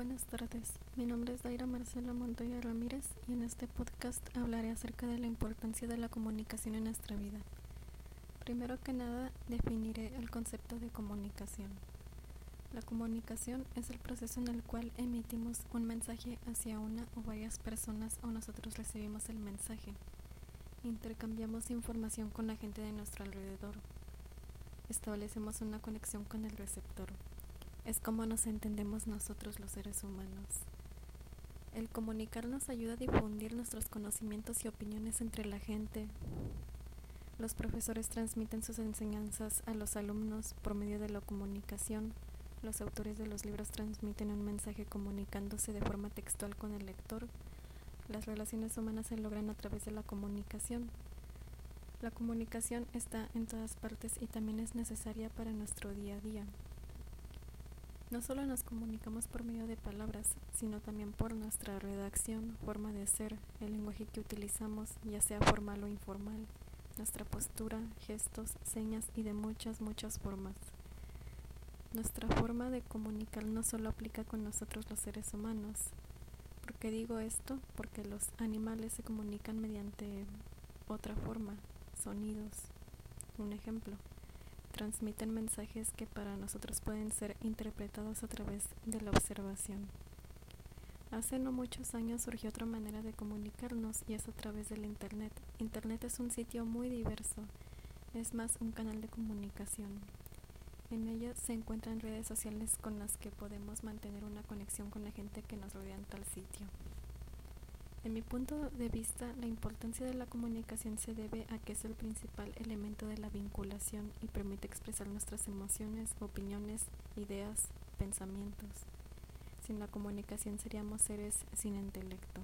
buenas tardes. Mi nombre es Daira Marcela Montoya Ramírez y en este podcast hablaré acerca de la importancia de la comunicación en nuestra vida. Primero que nada, definiré el concepto de comunicación. La comunicación es el proceso en el cual emitimos un mensaje hacia una o varias personas o nosotros recibimos el mensaje. Intercambiamos información con la gente de nuestro alrededor. Establecemos una conexión con el receptor es como nos entendemos nosotros los seres humanos. El comunicar nos ayuda a difundir nuestros conocimientos y opiniones entre la gente. Los profesores transmiten sus enseñanzas a los alumnos por medio de la comunicación. Los autores de los libros transmiten un mensaje comunicándose de forma textual con el lector. Las relaciones humanas se logran a través de la comunicación. La comunicación está en todas partes y también es necesaria para nuestro día a día. No solo nos comunicamos por medio de palabras, sino también por nuestra redacción, forma de ser, el lenguaje que utilizamos, ya sea formal o informal, nuestra postura, gestos, señas y de muchas, muchas formas. Nuestra forma de comunicar no solo aplica con nosotros los seres humanos. ¿Por qué digo esto? Porque los animales se comunican mediante otra forma, sonidos. Un ejemplo transmiten mensajes que para nosotros pueden ser interpretados a través de la observación. Hace no muchos años surgió otra manera de comunicarnos y es a través del Internet. Internet es un sitio muy diverso, es más un canal de comunicación. En ella se encuentran redes sociales con las que podemos mantener una conexión con la gente que nos rodea en tal sitio. En mi punto de vista, la importancia de la comunicación se debe a que es el principal elemento de la vinculación y permite expresar nuestras emociones, opiniones, ideas, pensamientos. Sin la comunicación seríamos seres sin intelecto.